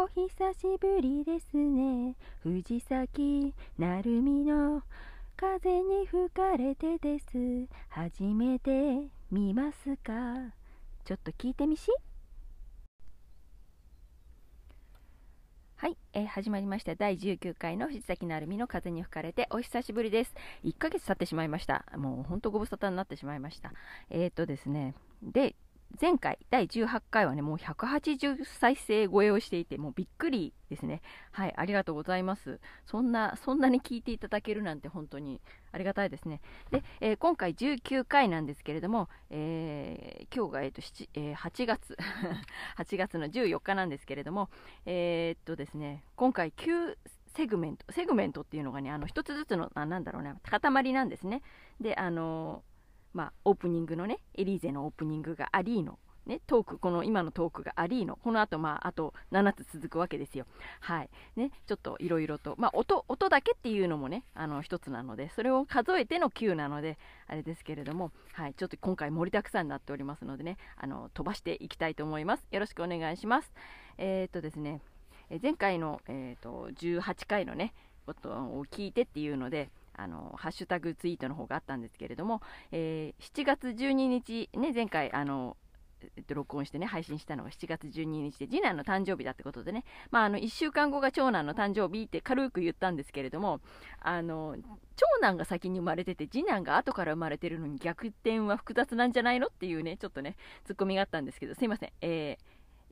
お久しぶりですね。藤崎鳴海の風に吹かれてです。初めて見ますか？ちょっと聞いてみし。はい、えー、始まりました。第19回の藤崎鳴海の風に吹かれてお久しぶりです。1ヶ月経ってしまいました。もうほんとご無沙汰になってしまいました。えっ、ー、とですね。で前回第18回はねもう180再生超えをしていてもうびっくりですね。はいありがとうございます。そんなそんなに聞いていただけるなんて本当にありがたいですね。で、えー、今回19回なんですけれども、えー、今日が、えーとえー、8月。8月の14日なんですけれどもえー、っとですね今回9セグメント。セグメントっていうのがねあの1つずつのあなんだろうね塊なんですね。であのまあ、オープニングのね、エリーゼのオープニングがありの、ね、トーク、この今のトークがありの、この後、まあ、あと7つ続くわけですよ。はい。ね、ちょっといろいろと、まあ、音、音だけっていうのもね、あの、一つなので、それを数えての9なので、あれですけれども、はい、ちょっと今回盛りだくさんになっておりますのでね、あの、飛ばしていきたいと思います。よろしくお願いします。えー、っとですね、前回の、えー、っと、18回のね、ことを聞いてっていうので、あのハッシュタグツイートの方があったんですけれども、えー、7月12日、ね、前回あのえっと、録音してね、配信したのが7月12日で、次男の誕生日だってことでね、まあ、あの、1週間後が長男の誕生日って軽く言ったんですけれども、あの、長男が先に生まれてて、次男が後から生まれてるのに逆転は複雑なんじゃないのっていうね、ちょっとね、ツッコミがあったんですけど、すいません。えー、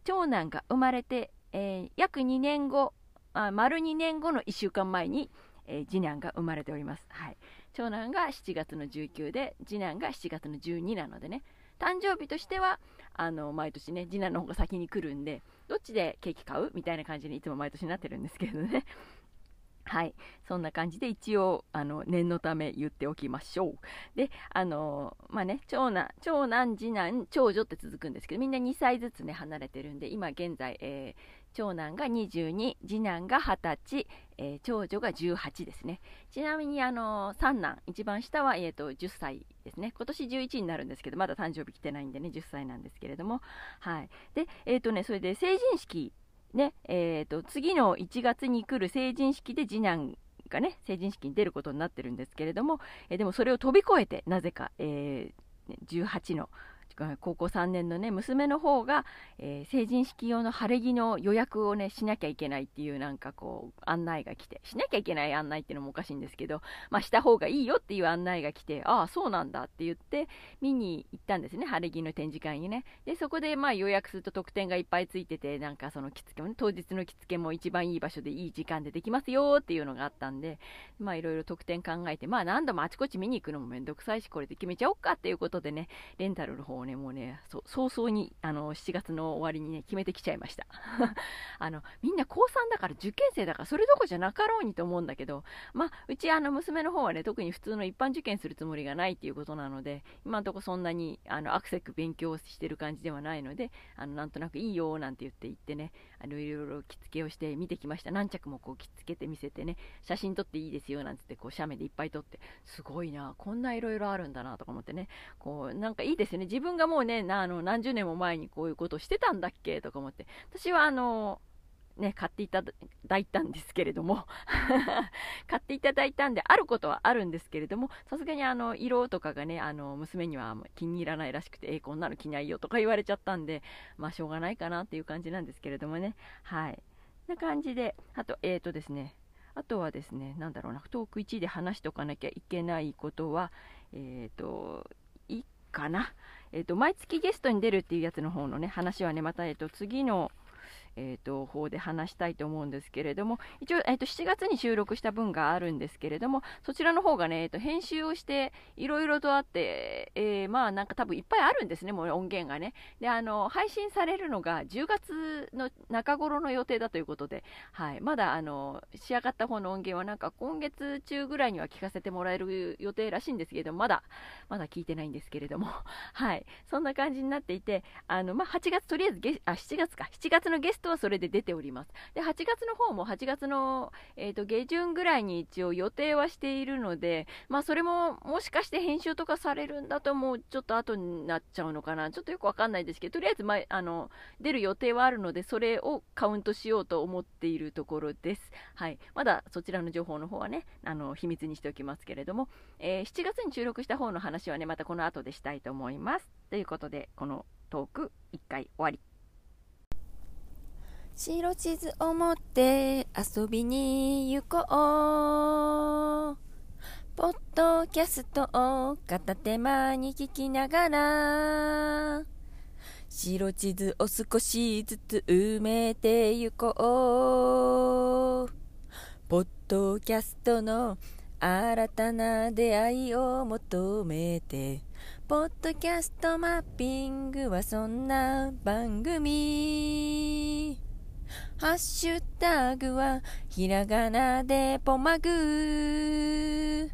長男が生まれて、えー、約2年後、あ丸2年後の1週間前に、えー、次男が生まれております。はい。長男が7月の19で、次男が7月の12なのでね、誕生日としては、あの、毎年ね、次男の方が先に来るんで、どっちでケーキ買うみたいな感じにいつも毎年なってるんですけどね。はい。そんな感じで一応、あの、念のため言っておきましょう。で、あの、まあね、長男、長男、次男、長女って続くんですけど、みんな2歳ずつね、離れてるんで、今現在、えー、長男が22、次男が20歳、えー、長女が18ですね。ちなみに、あのー、三男、一番下は、えーと、10歳ですね。今年11になるんですけど、まだ誕生日来てないんでね、10歳なんですけれども。はい。で、えっ、ー、とね、それで成人式、ね、えっ、と、次の1月に来る成人式で次男がね、成人式に出ることになってるんですけれども、えでもそれを飛び越えて、なぜか、え18の高校3年のね娘の方が、えー、成人式用の晴れ着の予約をねしなきゃいけないっていうなんかこう案内が来てしなきゃいけない案内っていうのもおかしいんですけど、まあ、した方がいいよっていう案内が来てああそうなんだって言って見に行ったんですね晴れ着の展示会にね。でそこでまあ予約すると特典がいっぱいついててなんかその着付けもね当日の着付けも一番いい場所でいい時間でできますよっていうのがあったんでまあいろいろ特典考えてまあ何度もあちこち見に行くのもめんどくさいしこれで決めちゃおうかっていうことでねレンタルの方をねもうね早々にあの7月の終わりにね決めてきちゃいました。あのみんな高3だから受験生だからそれどこじゃなかろうにと思うんだけどまあうちあの娘の方はね特に普通の一般受験するつもりがないっていうことなので今のところそんなにあのアクセク勉強してる感じではないのであのなんとなくいいよなんて言って言ってねあのいろいろ着付けをして見てきました。何着もこう着付けて見せてね写真撮っていいですよなんつってこう写メでいっぱい撮ってすごいなこんないろいろあるんだなとか思ってね。こうなんかいいですよね。自分がもうねあの何十年も前にこういうことをしてたんだっけとか思って。私はあのね、買っていただいたんですけれども 買っていただいたんで、あることはあるんですけれども、さすがにあの、色とかがね、あの、娘には気に入らないらしくて、えー、こんなの着ないよとか言われちゃったんで、まあ、しょうがないかなっていう感じなんですけれどもね。はい。な感じで、あと、えっ、ー、とですね、あとはですね、なんだろうな、トーク1で話しておかなきゃいけないことは、えっ、ー、と、いいかな。えっ、と、毎月ゲストに出るっていうやつの方のね、話はね、また、えっ、と、次の、えーと、方で話したいと思うんですけれども、一応、えーと、7月に収録した分があるんですけれども、そちらの方がね、えーと、編集をして、いろいろとあって、えー、まあなんか多分いっぱいあるんですね、もう音源がね。で、あの、配信されるのが10月の中頃の予定だということで、はい、まだあの、仕上がった方の音源はなんか今月中ぐらいには聞かせてもらえる予定らしいんですけれども、まだ、まだ聞いてないんですけれども、はい、そんな感じになっていて、あの、まあ8月とりあえずゲあ、7月か、7月のゲストトはそれで出ております。で、8月の方も8月の、えーと、下旬ぐらいに一応予定はしているので、まあそれももしかして編集とかされるんだともうちょっと後になっちゃうのかな。ちょっとよくわかんないですけど、とりあえず前、あの、出る予定はあるので、それをカウントしようと思っているところです。はい。まだそちらの情報の方はね、あの、秘密にしておきますけれども、えー、7月に収録した方の話はね、またこの後でしたいと思います。ということで、このトーク1回終わり。白地図を持って遊びに行こう。ポッドキャストを片手間に聞きながら、白地図を少しずつ埋めて行こう。ポッドキャストの新たな出会いを求めて、ポッドキャストマッピングはそんな番組。ハッシュタグはひらがなでポマグ。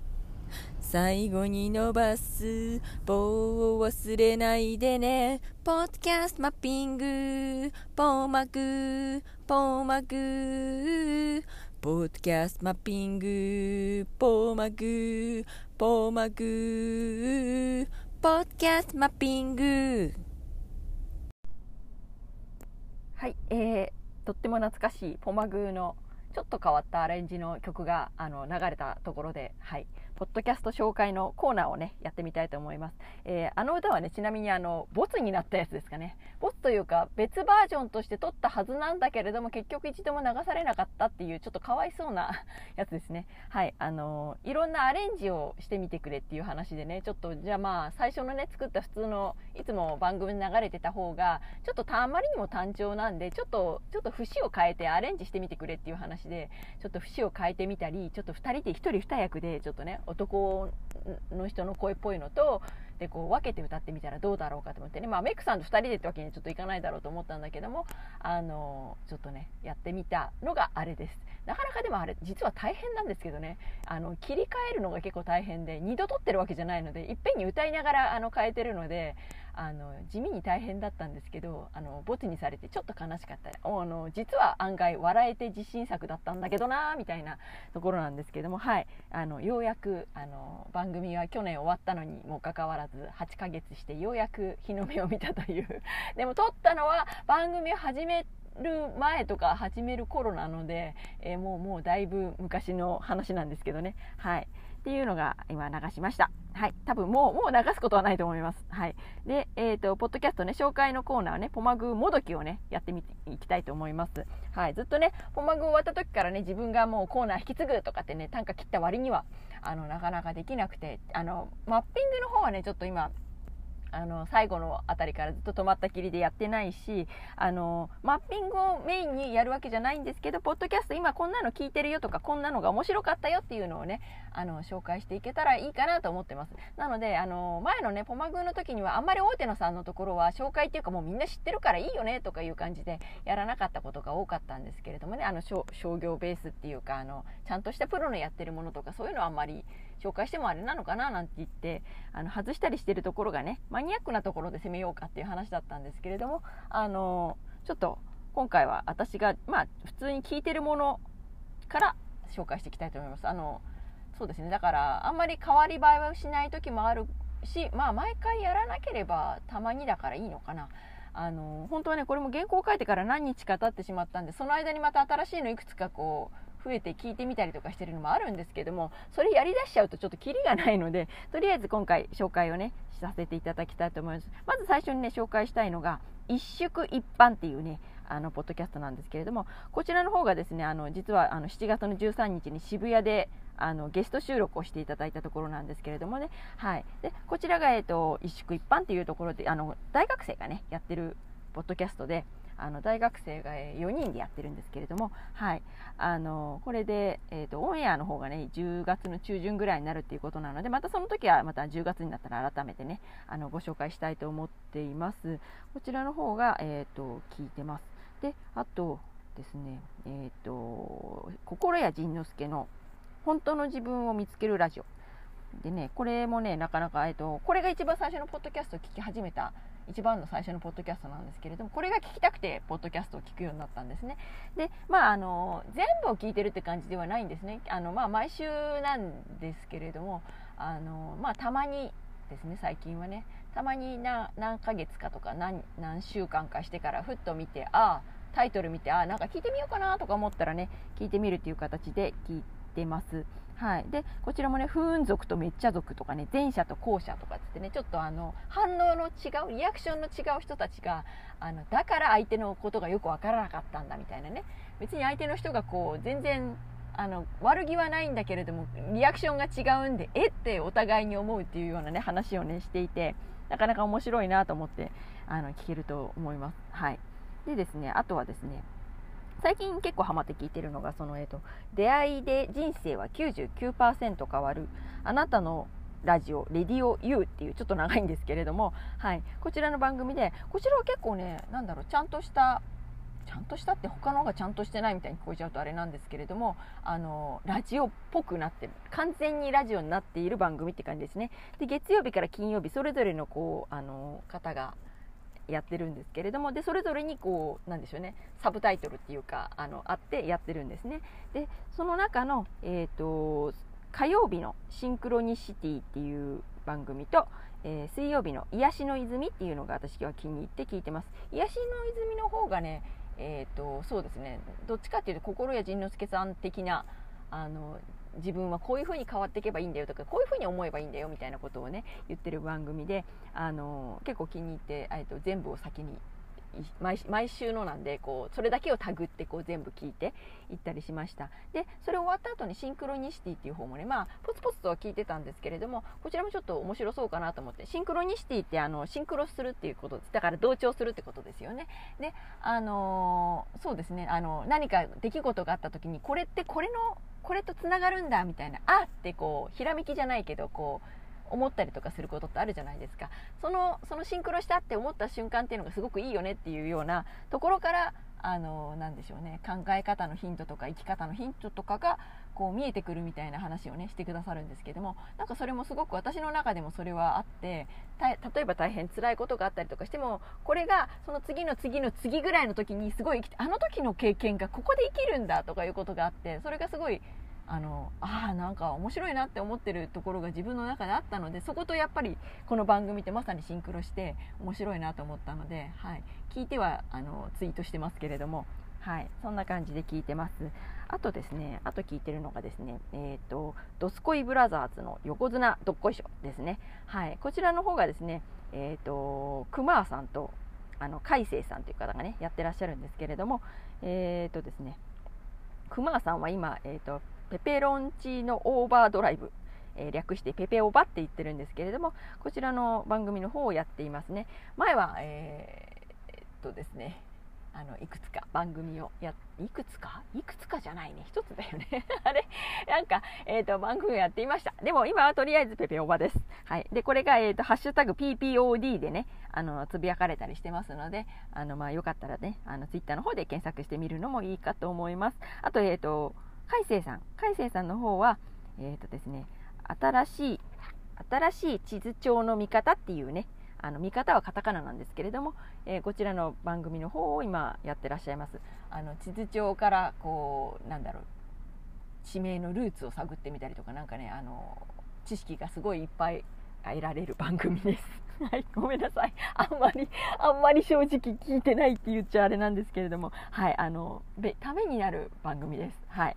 最後に伸ばす棒を忘れないでね。ポッドキャストマッピング。ポマグ。ポマグ。ポッドキャストマッピング。ポマグ。ポマグ。ポッドキャストマッピング。はい、えーとっても懐かしいポマグーのちょっと変わったアレンジの曲があの流れたところで、はい、ポッドキャスト紹介のコーナーをね、やってみたいと思います。えー、あの歌はね、ちなみにあの、ボツになったやつですかね。ボツというか、別バージョンとして撮ったはずなんだけれども、結局一度も流されなかったっていう、ちょっとかわいそうな やつですね。はい、あの、いろんなアレンジをしてみてくれっていう話でね、ちょっと、じゃあまあ、最初のね、作った普通の、いつも番組に流れてた方が、ちょっとたまりにも単調なんで、ちょっと、ちょっと節を変えてアレンジしてみてくれっていう話で、ちょっと節を変えてみたり、ちょっと2人で1人2役で、ちょっとね、男の人の声っぽいのとでこう分けて歌ってみたらどうだろうかと思ってね、まあ、メイクさんと2人でってわけにはちょっといかないだろうと思ったんだけどもあのちょっとねやってみたのがあれです。なかなかでもあれ実は大変なんですけどね。あの切り替えるのが結構大変で2度撮ってるわけじゃないのでいっぺんに歌いながらあの変えてるのであの地味に大変だったんですけどあのボツにされてちょっと悲しかった。あの実は案外笑えて自信作だったんだけどなみたいなところなんですけどもはい。あのようやくあの番組は去年終わったのにもかかわらず8ヶ月してようやく日の目を見たという。でも撮ったのは番組を始める前とか始める頃なので、えー、もうもうだいぶ昔の話なんですけどね。はい。っていうのが今流しました。はい。多分もう、もう流すことはないと思います。はい。で、えっ、ー、と、ポッドキャストね、紹介のコーナーね、ポマグもどきをね、やってみていきたいと思います。はい。ずっとね、ポマグ終わった時からね、自分がもうコーナー引き継ぐとかってね、単価切った割には、あの、なかなかできなくて、あの、マッピングの方はね、ちょっと今、あの最後の辺りからずっと止まったきりでやってないしあのマッピングをメインにやるわけじゃないんですけどポッドキャスト今こんなの聞いてるよとかこんなのが面白かったよっていうのをねあの紹介していけたらいいかなと思ってます。なのであの前のねポマグーの時にはあんまり大手のさんのところは紹介っていうかもうみんな知ってるからいいよねとかいう感じでやらなかったことが多かったんですけれどもねあの商業ベースっていうかあのちゃんとしたプロのやってるものとかそういうのはあんまり紹介してもあれなのかななんて言ってあの外したりしてるところがねマニアックなところで攻めようかっていう話だったんですけれどもあのちょっと今回は私がまあ普通に聞いてるものから紹介していきたいと思います。あのそうですね。だからあんまり変わり映えはしない時もあるしまあ毎回やらなければたまにだからいいのかな。あの本当はねこれも原稿を書いてから何日か経ってしまったんでその間にまた新しいのいくつかこう増えて聞いてみたりとかしてるのもあるんですけどもそれやりだしちゃうとちょっとキリがないのでとりあえず今回紹介をねさせていただきたいと思います。まず最初にね紹介したいのが一宿一般っていうねあのポッドキャストなんですけれどもこちらの方がですねあの実はあの7月の13日に渋谷であのゲスト収録をしていただいたところなんですけれどもね、はい、でこちらが、えーと、一宿一般っていうところであの大学生がねやってるポッドキャストであの大学生が4人でやってるんですけれども、はい、あのこれで、えーと、オンエアの方がね10月の中旬ぐらいになるっていうことなのでまたその時はまた10月になったら改めてねあのご紹介したいと思っています。こちらの方が、えーと、聞いてます。であとですねえっ、ー、と心谷仁之助の本当の自分を見つけるラジオ。でね、これもね、なかなか、えっと、これが一番最初のポッドキャストを聞き始めた一番の最初のポッドキャストなんですけれどもこれが聞きたくてポッドキャストを聞くようになったんですねでまああの全部を聞いてるって感じではないんですねあの、まあ、毎週なんですけれどもあの、まあ、たまにですね最近はねたまに何何ヶ月かとか何何週間かしてからふっと見てああタイトル見てあなんか聞いてみようかなとか思ったらね聞いてみるっていう形で聞いてます。はい、でこちらもね不運族とめっちゃ族とかね前者と後者とかってねちょっとあの反応の違うリアクションの違う人たちがあのだから相手のことがよくわからなかったんだみたいなね。別に相手の人がこう全然あの悪気はないんだけれどもリアクションが違うんでえってお互いに思うっていうようなね話をねしていてなかなか面白いなと思ってあの聞けると思います。はい、でですねあとはですね最近結構ハマって聞いてるのがその、えーと、出会いで人生は99%変わるあなたのラジオ、レディオ U っていうちょっと長いんですけれども、はい、こちらの番組で、こちらは結構ね、なんだろう、ちゃんとした、ちゃんとしたって他の方がちゃんとしてないみたいに聞こえちゃうとあれなんですけれども、あの、ラジオっぽくなってる。完全にラジオになっている番組って感じですね。で、月曜日から金曜日、それぞれのこう、あの、方が、やってるんですけれどもでそれぞれにこうなんでしょうねサブタイトルっていうかあのあってやってるんですね。でその中の、えーと、火曜日のシンクロニシティっていう番組と、えー、水曜日の癒しの泉っていうのが私は気に入って聞いてます。癒しの泉の方がねえーとそうですねどっちかっていうと心や仁之助さん的なあの自分はこういうふうに変わっていけばいいんだよとかこういうふうに思えばいいんだよみたいなことをね言ってる番組であの結構気に入って、えっと、全部を先に毎週のなんでこうそれだけをタグってこう全部聞いていったりしました。でそれ終わった後にシンクロニシティっていう方もねまあポツポツとは聞いてたんですけれどもこちらもちょっと面白そうかなと思ってシンクロニシティってあのシンクロするっていうことですだから同調するってことですよね。であのー、そうですねあの何か出来事があった時にこれってこれのこれとつながるんだみたいなあってこうひらめきじゃないけどこう思ったりとかすることってあるじゃないですか。そのそのシンクロしたって思った瞬間っていうのがすごくいいよねっていうようなところからあのなんでしょうね。考え方のヒントとか生き方のヒントとかがこう見えてくるみたいな話をねしてくださるんですけどもなんかそれもすごく私の中でもそれはあって例えば大変辛いことがあったりとかしてもこれがその次の次の次ぐらいの時にすごい生きてあの時の経験がここで生きるんだとかいうことがあってそれがすごいあのあなんか面白いなって思ってるところが自分の中であったのでそことやっぱりこの番組ってまさにシンクロして面白いなと思ったので、はい、聞いてはあのツイートしてますけれども、はい、そんな感じで聞いてます。あとですねあと聞いてるのがですねえっ、ー、とドスコイブラザーズの横綱どっこいしょですね、はい、こちらの方がですねえっ、ー、とクマーさんとあの海星さんという方がねやってらっしゃるんですけれどもえっ、ー、とですねクマーさんは今、えーとペペロンチーノオーバードライブ、え、略してペペオバって言ってるんですけれどもこちらの番組の方をやっていますね。前はえー、っとですねあのいくつか番組をやいくつか？いくつかじゃないね。1つだよね。あれ？なんか、えーと、番組をやっていました。でも今はとりあえずペペオバです。はい。でこれが、えーと、ハッシュタグ PPOD でねあのつぶやかれたりしてますのであのまあよかったらねあのツイッターの方で検索してみるのもいいかと思います。あとえっ、ー、と海星さん。海星さんの方はえっ、ー、とですね新しい新しい地図帳の見方っていうねあの見方はカタカナなんですけれども、えー、こちらの番組の方を今やってらっしゃいますあの地図帳からこうなんだろう地名のルーツを探ってみたりとかなんかねあの知識がすごいいっぱい得られる番組です。はい、ごめんなさい。あんまり、あんまり正直聞いてないって言っちゃあれなんですけれども、はい、あの、べためになる番組です。はい。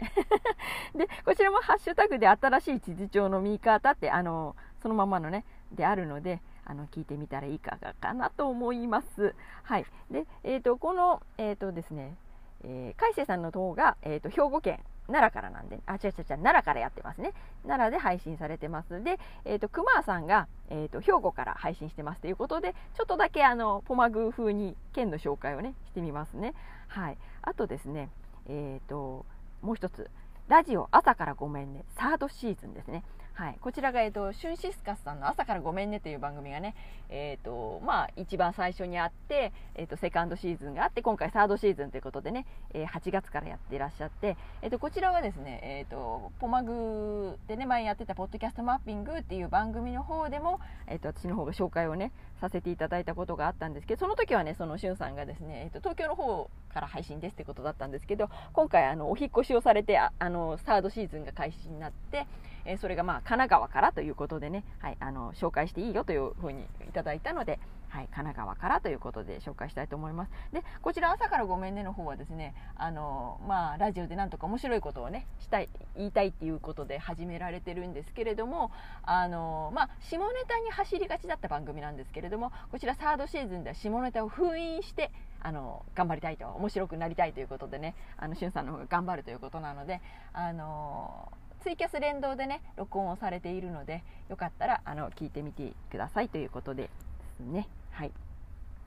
で、こちらもハッシュタグで新しい地図帳の見方って、あの、そのままのね、であるので、あの聞いてみたらいかがかなと思います。はい。で、え、ー、と、この、えっ、ー、とですね、えー、海星さんの動画、え、ー、と、兵庫県奈良からなんで、あ、違う違う違う、奈良からやってますね。奈良で配信されてます。で、えっ、ー、と、熊さんが、えっ、ー、と、兵庫から配信してますということで、ちょっとだけあの、ポマグ風に県の紹介をね、してみますね。はい。あとですね、えっ、ー、と、もう一つ、ラジオ朝からごめんね、サードシーズンですね。はい、こちらが、えーと、シュンシスカスさんの「朝からごめんね」という番組がね、えーとまあ、一番最初にあって、えーと、セカンドシーズンがあって今回サードシーズンということでね、えー、8月からやっていらっしゃって、えー、とこちらはですね、えー、とポマグでね前やってた「ポッドキャストマッピング」っていう番組の方でも、えー、と私の方が紹介をねさせていただいたことがあったんですけどその時はねそのしゅんさんがですね、えー、と東京の方から配信ですってことだったんですけど今回あのお引越しをされてああのサードシーズンが開始になって、えー、それがまあ神奈川からということでね、はい、あの紹介していいよというふうにいただいたので、はい、神奈川からということで紹介したいと思います。で、こちら朝からごめんねの方はですね、あのまあラジオでなんとか面白いことをねしたい言いたいっていうことで始められてるんですけれども、あのまあ下ネタに走りがちだった番組なんですけれども、こちらサードシーズンでは下ネタを封印してあの頑張りたいと面白くなりたいということでね、あのしゅんさんの方が頑張るということなので、あのツイキャス連動でね録音をされているのでよかったらあの聞いてみてくださいということですね。はい。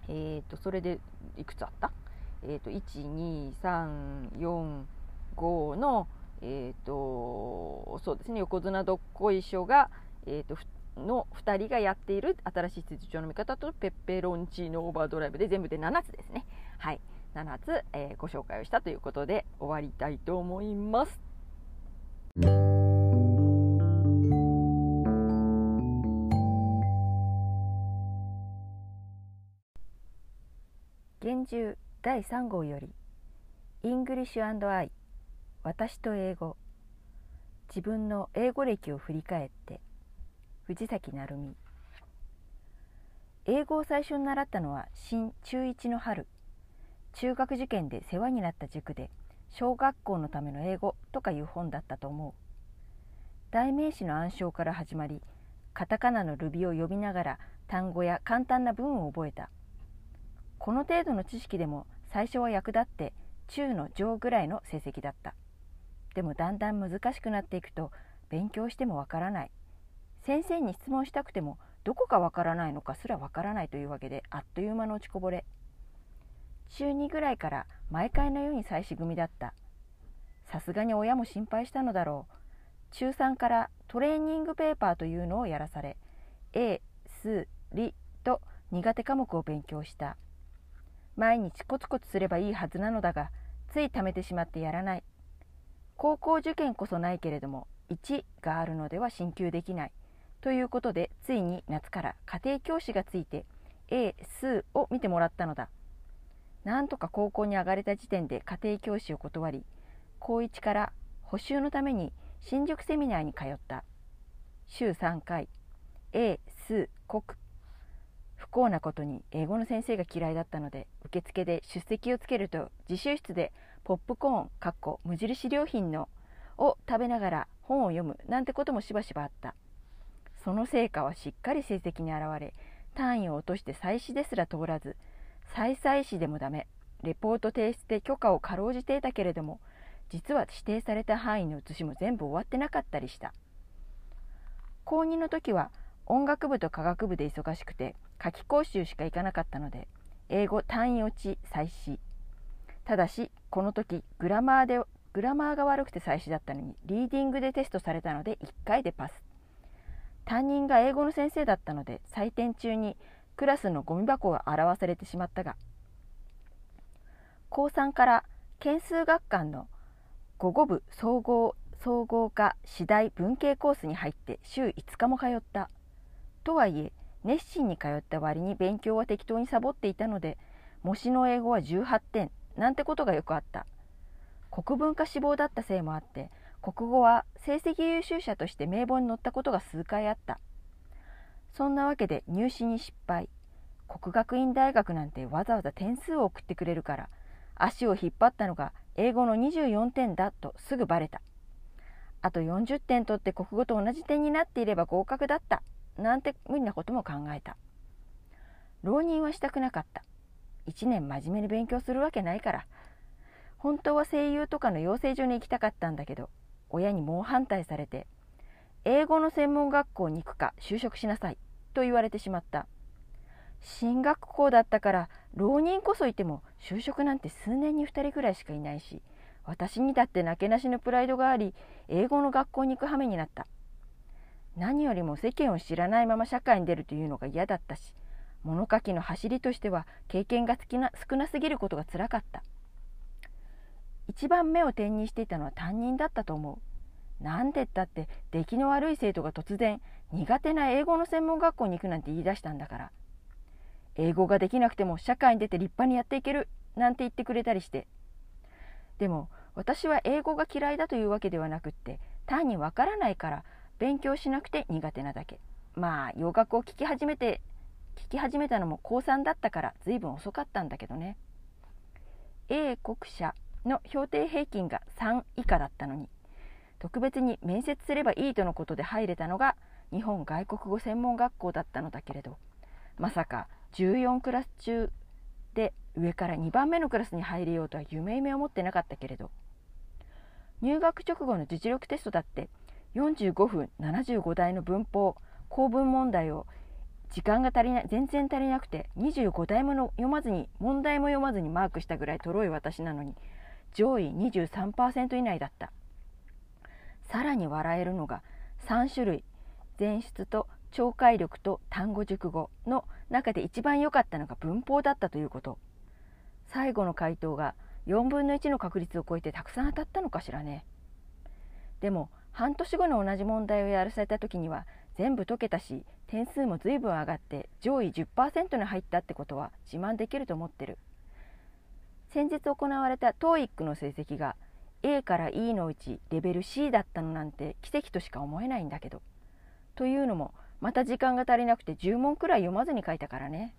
えーとそれでいくつあった？えーと12345のえーとそうですね横綱どっこいしょがえーとの2人がやっている新しい通帳の見方とペッペロンチーノオーバードライブで全部で7つですね。はい。7つ、えー、ご紹介をしたということで終わりたいと思います。厳重第3号より English and I 私と英語。自分の英語歴を振り返って藤崎成美。英語を最初に習ったのは新中1の春中学受験で世話になった塾で小学校のための英語とかいう本だったと思う。代名詞の暗唱から始まりカタカナのルビを呼びながら単語や簡単な文を覚えた。この程度の知識でも最初は役立って中の上ぐらいの成績だった。でもだんだん難しくなっていくと勉強してもわからない。先生に質問したくてもどこかわからないのかすらわからないというわけであっという間の落ちこぼれ。中2ぐらいから毎回のように妻子組だった。さすがに親も心配したのだろう。中3からトレーニングペーパーというのをやらされ A、数、理と苦手科目を勉強した。毎日コツコツすればいいはずなのだがつい貯めてしまってやらない。高校受験こそないけれども1があるのでは進級できない。ということでついに夏から家庭教師がついて A 数を見てもらったのだ。なんとか高校に上がれた時点で家庭教師を断り高1から補習のために新宿セミナーに通った。週3回 A 数国不幸なことに英語の先生が嫌いだったので受付で出席をつけると自習室でポップコーンかっこ無印良品のを食べながら本を読むなんてこともしばしばあった。その成果はしっかり成績に表れ単位を落として再試ですら通らず再々試でもダメ。レポート提出で許可をかろうじていたけれども実は指定された範囲の写しも全部終わってなかったりした。高2の時は音楽部と科学部で忙しくて夏季講習しか行かなかったので英語単位落ち再試ただしこの時グラマーでグラマーが悪くて再試だったのにリーディングでテストされたので1回でパス。担任が英語の先生だったので採点中にクラスのゴミ箱が表されてしまったが高3から件数学館の午後部総合総合科次第文系コースに入って週5日も通った。とはいえ熱心に通った割に勉強は適当にサボっていたので模試の英語は18点なんてことがよくあった。国文化志望だったせいもあって国語は成績優秀者として名簿に載ったことが数回あった。そんなわけで入試に失敗。国学院大学なんてわざわざ点数を送ってくれるから足を引っ張ったのが英語の24点だとすぐバレた。あと40点取って国語と同じ点になっていれば合格だった。なんて無理なことも考えた。浪人はしたくなかった。1年真面目に勉強するわけないから。本当は声優とかの養成所に行きたかったんだけど親に猛反対されて英語の専門学校に行くか就職しなさいと言われてしまった。進学校だったから浪人こそいても就職なんて数年に2人ぐらいしかいないし私にだってなけなしのプライドがあり英語の学校に行く羽目になった。何よりも世間を知らないまま社会に出るというのが嫌だったし物書きの走りとしては経験が少なすぎることがつらかった。一番目を点にしていたのは担任だったと思う。なんてったって出来の悪い生徒が突然苦手な英語の専門学校に行くなんて言い出したんだから。英語ができなくても社会に出て立派にやっていけるなんて言ってくれたりして。でも私は英語が嫌いだというわけではなくって単にわからないから勉強しなくて苦手なだけ。まあ洋楽を聴き始めて聞き始めたのも高3だったから随分遅かったんだけどね。A 国社の評定平均が3以下だったのに特別に面接すればいいとのことで入れたのが日本外国語専門学校だったのだけれどまさか14クラス中で上から2番目のクラスに入れようとは夢夢思ってなかったけれど入学直後の実力テストだって45分75台の文法公文問題を時間が足りない全然足りなくて25台もの読まずに問題も読まずにマークしたぐらいとろい私なのに上位23%以内だった。さらに笑えるのが3種類。前出と聴解力と単語熟語の中で一番良かったのが文法だったということ。最後の回答が4分の1の確率を超えてたくさん当たったのかしらね。でも半年後の同じ問題をやらされた時には全部解けたし点数も随分上がって上位10%に入ったってことは自慢できると思ってる。先日行われた TOEIC の成績が A から E のうちレベル C だったのなんて奇跡としか思えないんだけど。というのもまた時間が足りなくて10問くらい読まずに書いたからね。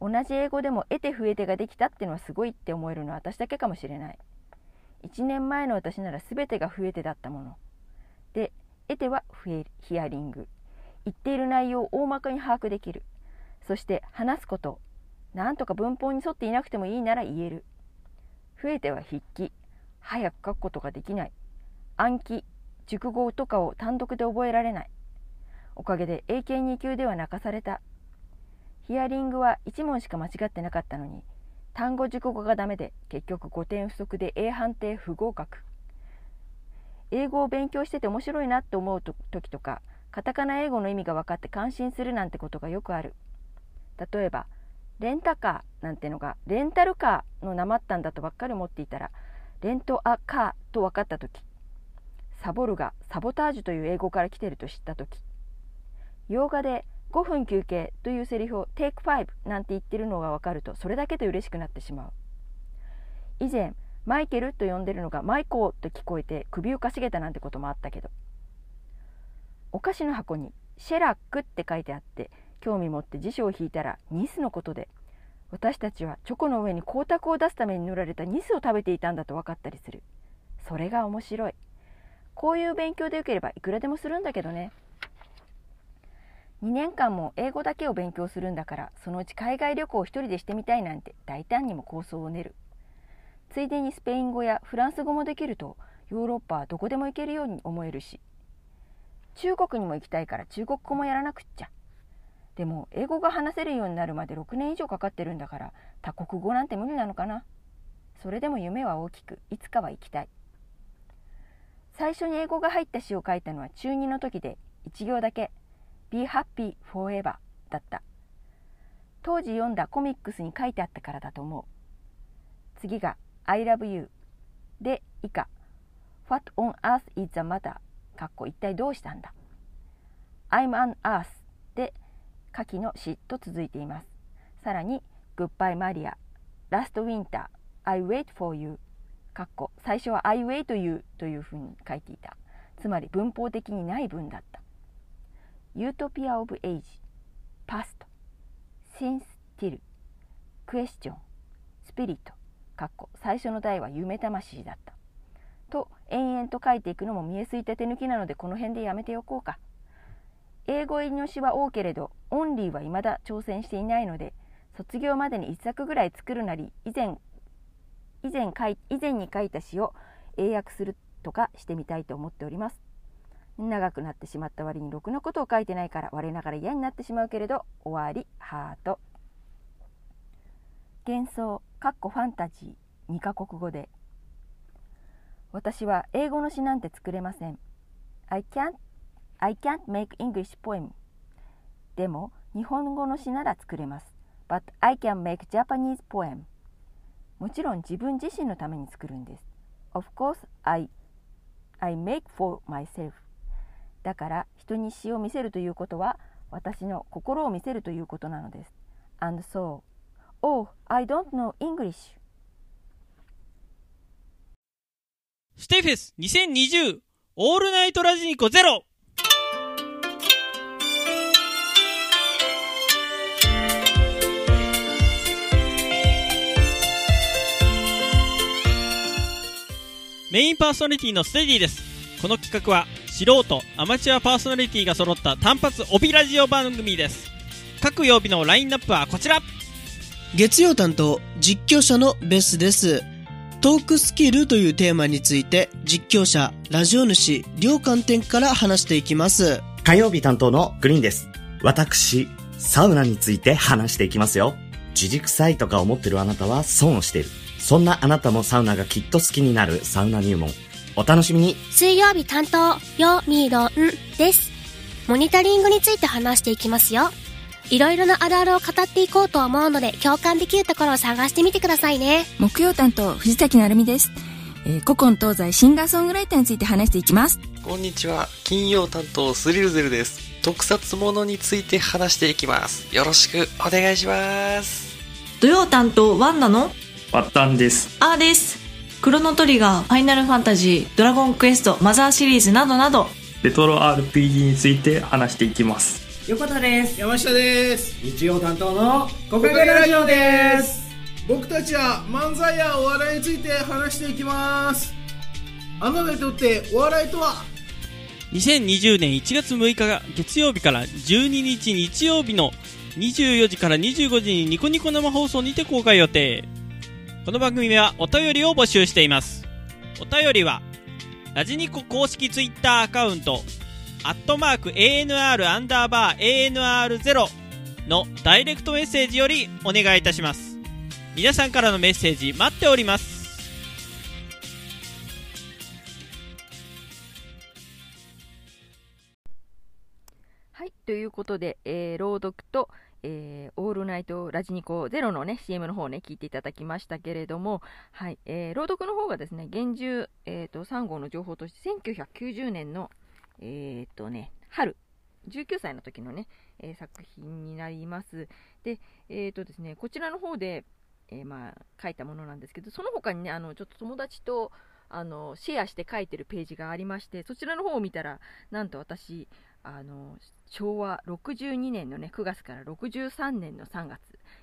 同じ英語でも得て増えてができたってのはすごいって思えるのは私だけかもしれない。1年前の私なら全てが増えてだったもの。で得てはヒアリング。言っている内容を大まかに把握できる。そして話すこと。なんとか文法に沿っていなくてもいいなら言える。増えては筆記。早く書くことができない。暗記熟語とかを単独で覚えられない。おかげで英検2級では泣かされた。ヒアリングは1問しか間違ってなかったのに単語熟語がダメで結局5点不足で A 判定不合格。英語を勉強してて面白いなって思う時とかカタカナ英語の意味が分かって感心するなんてことがよくある。例えばレンタカーなんてのがレンタルカーのなまったんだとばっかり思っていたらレントアカーと分かった時サボるがサボタージュという英語から来ていると知った時洋画で5分休憩というセリフを Take 5なんて言ってるのが分かるとそれだけで嬉しくなってしまう。以前マイケルと呼んでるのがマイコーと聞こえて首をかしげたなんてこともあったけどお菓子の箱にシェラックって書いてあって興味持って辞書を引いたらニスのことで私たちはチョコの上に光沢を出すために塗られたニスを食べていたんだと分かったりする。それが面白い。こういう勉強でよければいくらでもするんだけどね。2年間も英語だけを勉強するんだからそのうち海外旅行を一人でしてみたいなんて大胆にも構想を練る。ついでにスペイン語やフランス語もできるとヨーロッパはどこでも行けるように思えるし。中国にも行きたいから中国語もやらなくっちゃ。でも英語が話せるようになるまで6年以上かかってるんだから他国語なんて無理なのかな？それでも夢は大きくいつかは行きたい。最初に英語が入った詩を書いたのは中2の時で1行だけ Be happy forever だった。当時読んだコミックスに書いてあったからだと思う。次が I love you で以下。What on earth is the matter かっこ一体どうしたんだ？I'm on earth で下記の詩と続いていますさらに Goodbye Maria Last Winter I wait for you かっこ最初は I wait you というふうに書いていたつまり文法的にない文だったユートピア・オブ・エイジ、パスト、シンス・ティル、クエスチョン、スピリット、かっこ最初の題は夢魂だった。と延々と書いていくのも見えすいた手抜きなのでこの辺でやめておこうか。英語入りの詩は多けれどオンリーは未だ挑戦していないので卒業までに1作ぐらい作るなり以前以前書い以前に書いた詩を英訳するとかしてみたいと思っております。長くなってしまった割にろくなことを書いてないから我ながら嫌になってしまうけれど終わりハート。幻想かっこファンタジー2カ国語で。私は英語の詩なんて作れません。I can't I can't make English poem. でも、日本語の詩なら作れます。But I can make Japanese poem. もちろん自分自身のために作るんです。Of course, I, I make for myself. だから人に詩を見せるということは私の心を見せるということなのです。And so, oh, I don't know English. ステフェス2020オールナイトラジニコゼロメインパーソナリティのステディです。この企画は素人、アマチュアパーソナリティが揃った単発帯ラジオ番組です。各曜日のラインナップはこちら月曜担当、実況者のベスです。トークスキルというテーマについて実況者、ラジオ主、両観点から話していきます。火曜日担当のグリーンです。私、サウナについて話していきますよ。自軸臭いとか思ってるあなたは損をしている。そんなあなたもサウナがきっと好きになるサウナ入門。お楽しみに。水曜日担当、よみどんです。モニタリングについて話していきますよ。いろいろなあるあるを語っていこうと思うので、共感できるところを探してみてくださいね。木曜担当、藤崎なるみです。えー、古今東西シンガーソングライターについて話していきます。こんにちは。金曜担当、スリルゼルです。特撮ものについて話していきます。よろしくお願いします。土曜担当、ワンナのバッタンです。あーです。クロノトリガー、ファイナルファンタジー、ドラゴンクエスト、マザーシリーズなどなど、レトロ RPG について話していきます。横田です。山下です。日曜担当の国会ラジオです。僕たちは漫才やお笑いについて話していきます。あなたにとってお笑いとは？2020年1月6日月曜日から12日日曜日の24時から25時にニコニコ生放送にて公開予定。この番組はお便りを募集しています。お便りは、ラジニコ公式ツイッターアカウント、アットマーク ANR アンダーバー ANR0 のダイレクトメッセージよりお願いいたします。皆さんからのメッセージ待っております。はい、ということで、えー、朗読と、えー、オールナイトラジニコゼロのね、CM の方ね、聞いていただきましたけれども、はい、えー、朗読の方がですね、現住、えっ、ー、と、3号の情報として、1990年の、えっ、とね、春、19歳の時のね、え作品になります。で、えっ、とですね、こちらの方で、えまあ、書いたものなんですけど、その他にね、あの、ちょっと友達と、あの、シェアして書いてるページがありまして、そちらの方を見たら、なんと私、あの昭和62年の、ね、9月から63年の3月、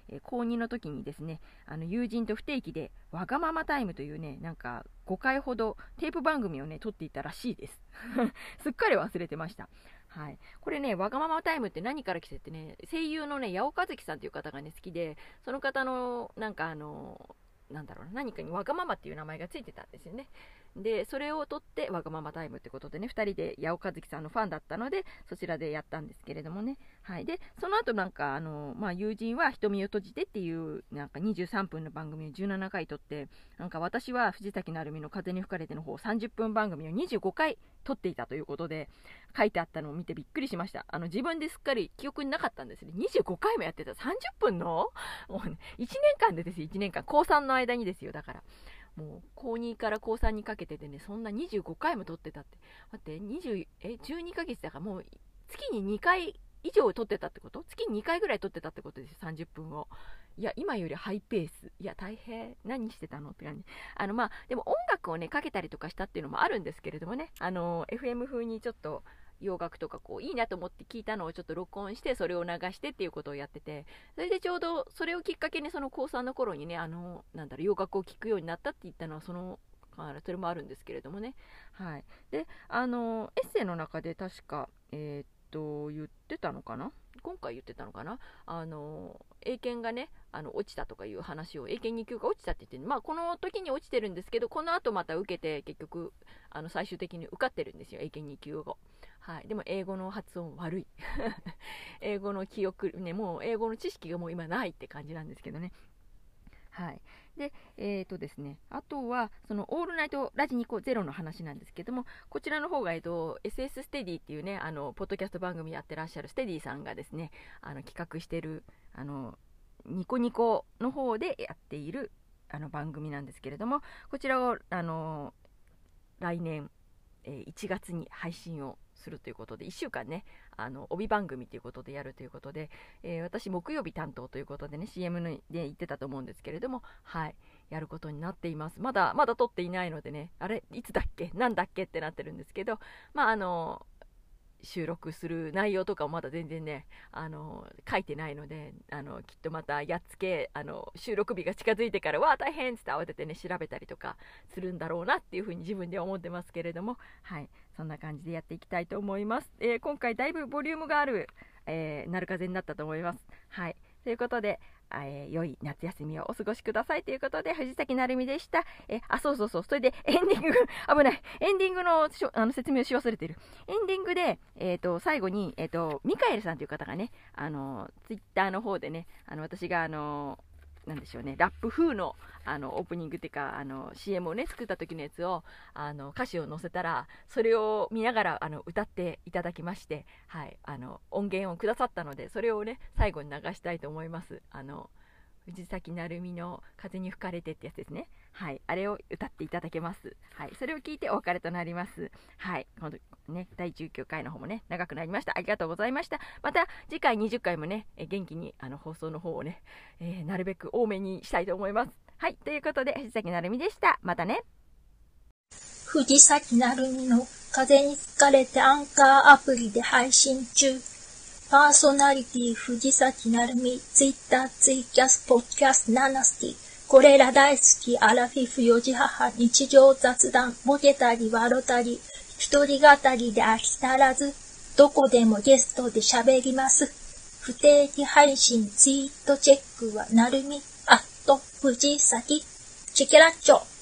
えー、高2の時にですねあの友人と不定期で「わがままタイム」というねなんか5回ほどテープ番組をね撮っていたらしいです。すっかり忘れてました。はい、これね、わがままタイムって何から来てってね、声優のね、八尾和樹さんという方がね、好きで、その方の、なんかあの、なんだろうな、何かにわがままっていう名前がついてたんですよね。で、それを取って、わがままタイムってことでね、2人で八尾和樹さんのファンだったので、そちらでやったんですけれどもね。はい。で、その後なんか、あの、まあ、友人は瞳を閉じてっていう、なんか23分の番組を17回撮って、なんか私は藤崎成美の風に吹かれての方30分番組を25回撮っていたということで、書いてあったのを見てびっくりしました。あの、自分ですっかり記憶になかったんですね。25回もやってた。30分の？もうね、1年間でですよ、1年間。高3の間にですよ、だから。もう高2から高3にかけてでね、そんな25回も撮ってたって。待って、20え12ヶ月だからもう月に2回以上撮ってたってこと？月に2回ぐらい撮ってたってことですよ、30分を。いや、今よりハイペース。いや、大変。何してたのって感じ。あの、まあ、でも音楽をね、かけたりとかしたっていうのもあるんですけれどもね、あの、FM 風にちょっと、洋楽とかこういいなと思って聞いたのをちょっと録音してそれを流してっていうことをやっててそれでちょうどそれをきっかけにその高3の頃にねあのなんだろう洋楽を聴くようになったって言ったのはそのそれもあるんですけれどもね。はい。であのエッセイの中で確かえー、っと言ってたのかな？今回言ってたのかな？あの英検がねあの落ちたとかいう話を英検2級が落ちたって言ってまあこの時に落ちてるんですけどこの後また受けて結局あの最終的に受かってるんですよ英検2級をはい、でも英語の発音悪い。英語の記憶ねもう英語の知識がもう今ないって感じなんですけどね。はい。で、えっ、とですね、あとは、その、オールナイトラジニコゼロの話なんですけども、こちらの方が、えっ、と、SS ステディっていうね、あの、ポッドキャスト番組やってらっしゃるステディさんがですね、あの、企画してる、あの、ニコニコの方でやっている、あの、番組なんですけれども、こちらを、あの、来年、え1月に配信をするということで1週間ねあの帯番組ということでやるということで、えー私木曜日担当ということでね CM で言ってたと思うんですけれどもはいやることになっています。まだまだ撮っていないのでねあれいつだっけなんだっけってなってるんですけどまああの収録する内容とかもまだ全然ねあの書いてないのであのきっとまたやっつけあの収録日が近づいてからわあ大変って慌ててね調べたりとかするんだろうなっていうふうに自分では思ってますけれどもはいそんな感じでやっていきたいと思います、えー今回だいぶボリュームがある、えー、なる風になったと思います。はいということでえー良い夏休みをお過ごしくださいということで藤崎なるみでした。えーあそうそうそう。それでエンディング。危ない。エンディングのしょあの説明をし忘れてる。エンディングで、えー、と最後に、えー、とミカエルさんという方がねあのツイッターの方でねあの私があのなんでしょうね、ラップ風のあのオープニングっていうかあの CM をね作った時のやつをあの歌詞を載せたらそれを見ながらあの歌っていただきまして、はい、あの音源をくださったのでそれをね最後に流したいと思います。あの藤崎鳴海の風に吹かれてってやつですね。はい。あれを歌っていただけます。はい。それを聞いてお別れとなります。はい。今度ね、第19回の方もね、長くなりました。ありがとうございました。また次回20回もね、え元気にあの放送の方をね、えーなるべく多めにしたいと思います。はい。ということで、藤崎なるみでした。またね。藤崎なるみの風に吹かれてアンカーアプリで配信中。パーソナリティ藤崎なるみ、ツイッター、ツイキャス、ポッキャス、ナナスティ。これら大好き、アラフィフ、四時母、日常雑談、モケたり、笑ったり、一人語りで飽き足らず、どこでもゲストで喋ります。不定期配信、ツイートチェックはなるみ、あっと、藤崎、チェケラッチョ。